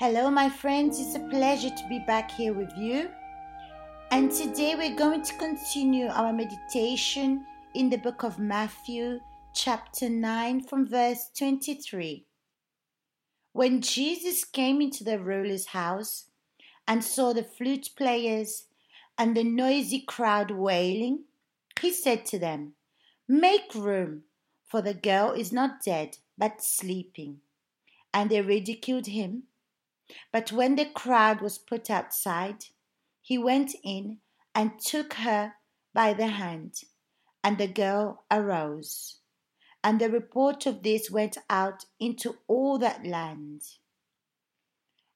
Hello, my friends. It's a pleasure to be back here with you. And today we're going to continue our meditation in the book of Matthew, chapter 9, from verse 23. When Jesus came into the ruler's house and saw the flute players and the noisy crowd wailing, he said to them, Make room, for the girl is not dead, but sleeping. And they ridiculed him. But when the crowd was put outside, he went in and took her by the hand, and the girl arose. And the report of this went out into all that land.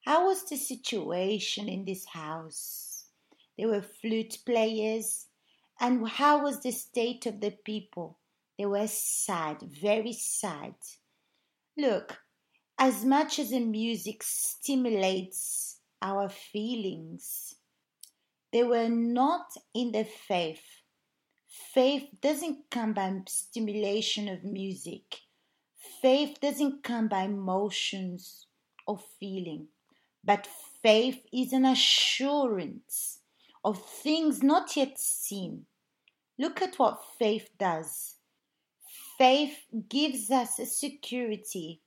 How was the situation in this house? There were flute players. And how was the state of the people? They were sad, very sad. Look, as much as the music stimulates our feelings, they were not in the faith. Faith doesn't come by stimulation of music. Faith doesn't come by emotions or feeling. But faith is an assurance of things not yet seen. Look at what faith does. Faith gives us a security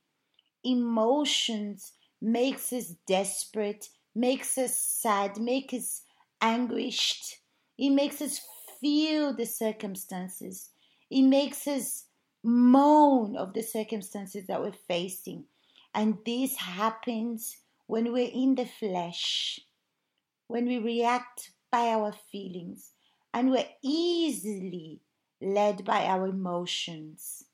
emotions makes us desperate, makes us sad, makes us anguished. It makes us feel the circumstances. It makes us moan of the circumstances that we're facing. And this happens when we're in the flesh, when we react by our feelings, and we're easily led by our emotions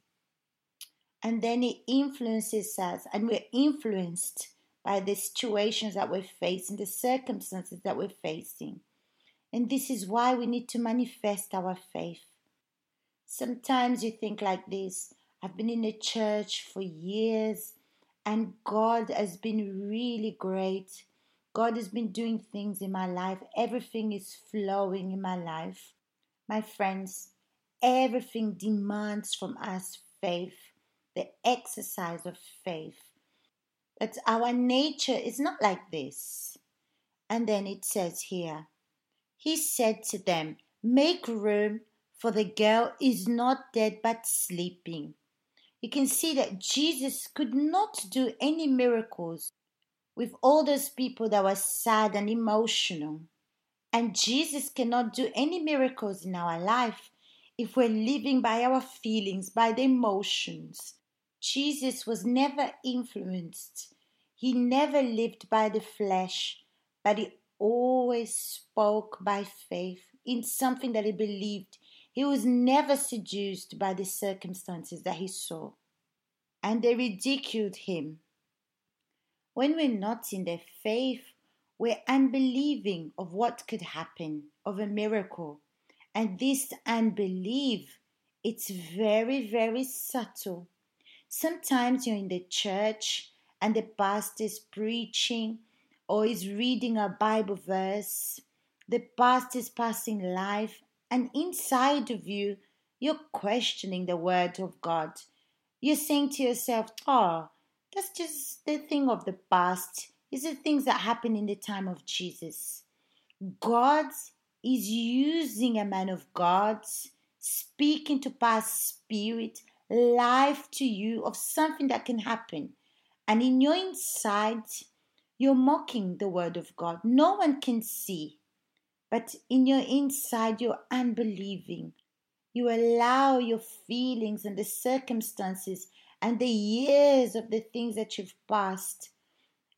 and then it influences us and we're influenced by the situations that we're facing, the circumstances that we're facing. And this is why we need to manifest our faith. Sometimes you think like this I've been in the church for years and God has been really great. God has been doing things in my life. Everything is flowing in my life. My friends, everything demands from us faith the exercise of faith. That our nature is not like this. And then it says here, He said to them, Make room, for the girl is not dead but sleeping. You can see that Jesus could not do any miracles with all those people that were sad and emotional. And Jesus cannot do any miracles in our life if we're living by our feelings, by the emotions, Jesus was never influenced. He never lived by the flesh, but he always spoke by faith in something that he believed. He was never seduced by the circumstances that he saw. And they ridiculed him. When we're not in the faith, we're unbelieving of what could happen, of a miracle. And this unbelief, it's very, very subtle. Sometimes you're in the church and the pastor is preaching or is reading a Bible verse. The pastor is passing life, and inside of you, you're questioning the word of God. You're saying to yourself, Oh, that's just the thing of the past. These the things that happened in the time of Jesus. God is using a man of God, speaking to past spirit life to you of something that can happen. And in your inside, you're mocking the word of God. No one can see. But in your inside, you're unbelieving. You allow your feelings and the circumstances and the years of the things that you've passed,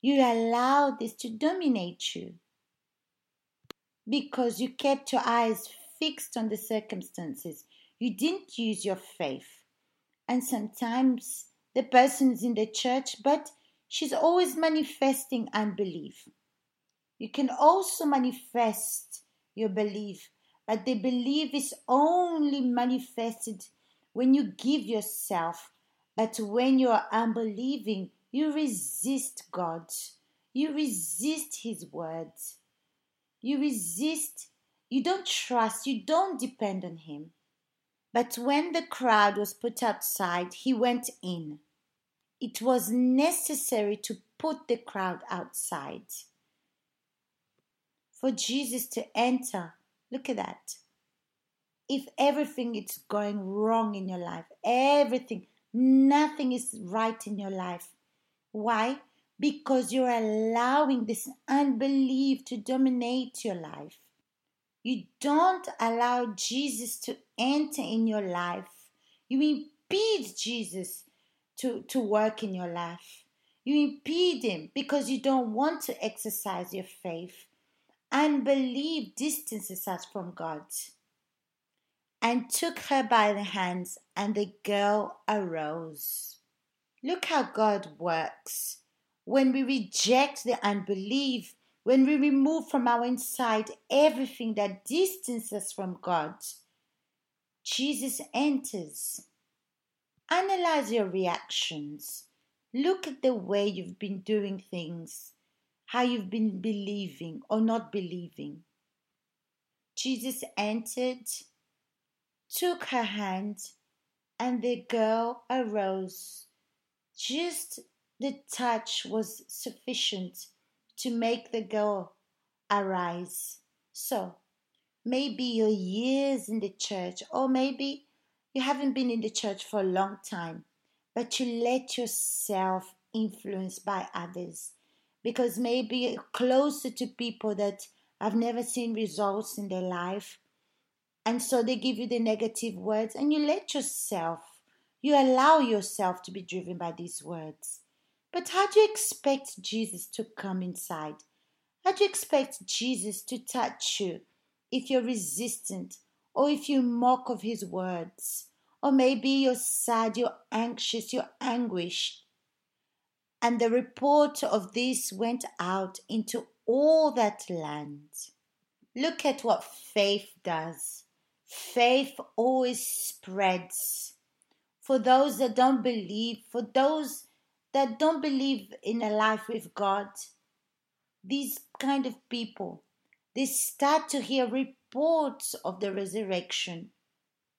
you allow this to dominate you. Because you kept your eyes fixed on the circumstances. You didn't use your faith and sometimes the person's in the church, but she's always manifesting unbelief. You can also manifest your belief, but the belief is only manifested when you give yourself. But when you are unbelieving, you resist God. You resist His words. You resist, you don't trust, you don't depend on Him. But when the crowd was put outside, he went in. it was necessary to put the crowd outside. For Jesus to enter, look at that. If everything is going wrong in your life, everything, nothing is right in your life. Why? Because you're allowing this unbelief to dominate your life. You don't allow Jesus to enter in your life. You impede Jesus to, to work in your life. You impede him because you don't want to exercise your faith. Unbelief distances us from God. And took her by the hands, and the girl arose. Look how God works. When we reject the unbelief, when we remove from our inside everything that distances us from God, Jesus enters. Analyze your reactions. Look at the way you've been doing things, how you've been believing or not believing. Jesus entered, took her hand, and the girl arose. Just the touch was sufficient to make the girl arise. So, maybe your years in the church, or maybe you haven't been in the church for a long time, but you let yourself influence by others because maybe you're closer to people that have never seen results in their life. And so they give you the negative words, and you let yourself, you allow yourself to be driven by these words. But how do you expect Jesus to come inside? How do you expect Jesus to touch you if you're resistant or if you mock of his words? Or maybe you're sad, you're anxious, you're anguished. And the report of this went out into all that land. Look at what faith does. Faith always spreads. For those that don't believe, for those that don't believe in a life with God, these kind of people, they start to hear reports of the resurrection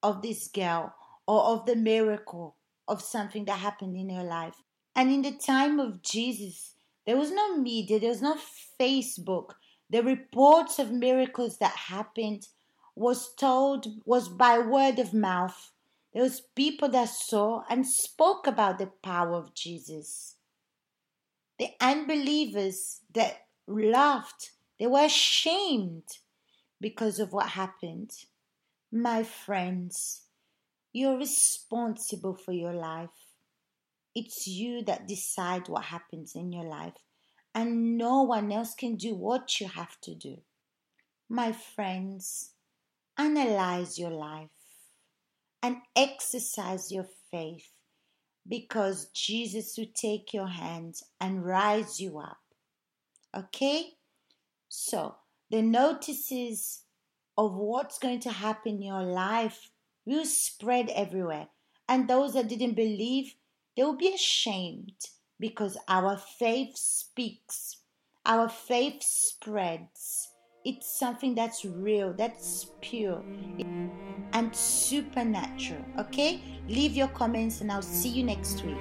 of this girl or of the miracle of something that happened in her life. And in the time of Jesus, there was no media, there was no Facebook. The reports of miracles that happened was told was by word of mouth was people that saw and spoke about the power of Jesus. The unbelievers that laughed, they were ashamed because of what happened. My friends, you're responsible for your life. It's you that decide what happens in your life, and no one else can do what you have to do. My friends, analyze your life and exercise your faith because Jesus will take your hands and rise you up. Okay? So, the notices of what's going to happen in your life will spread everywhere. And those that didn't believe, they will be ashamed because our faith speaks, our faith spreads. It's something that's real, that's pure, and supernatural. Okay? Leave your comments, and I'll see you next week.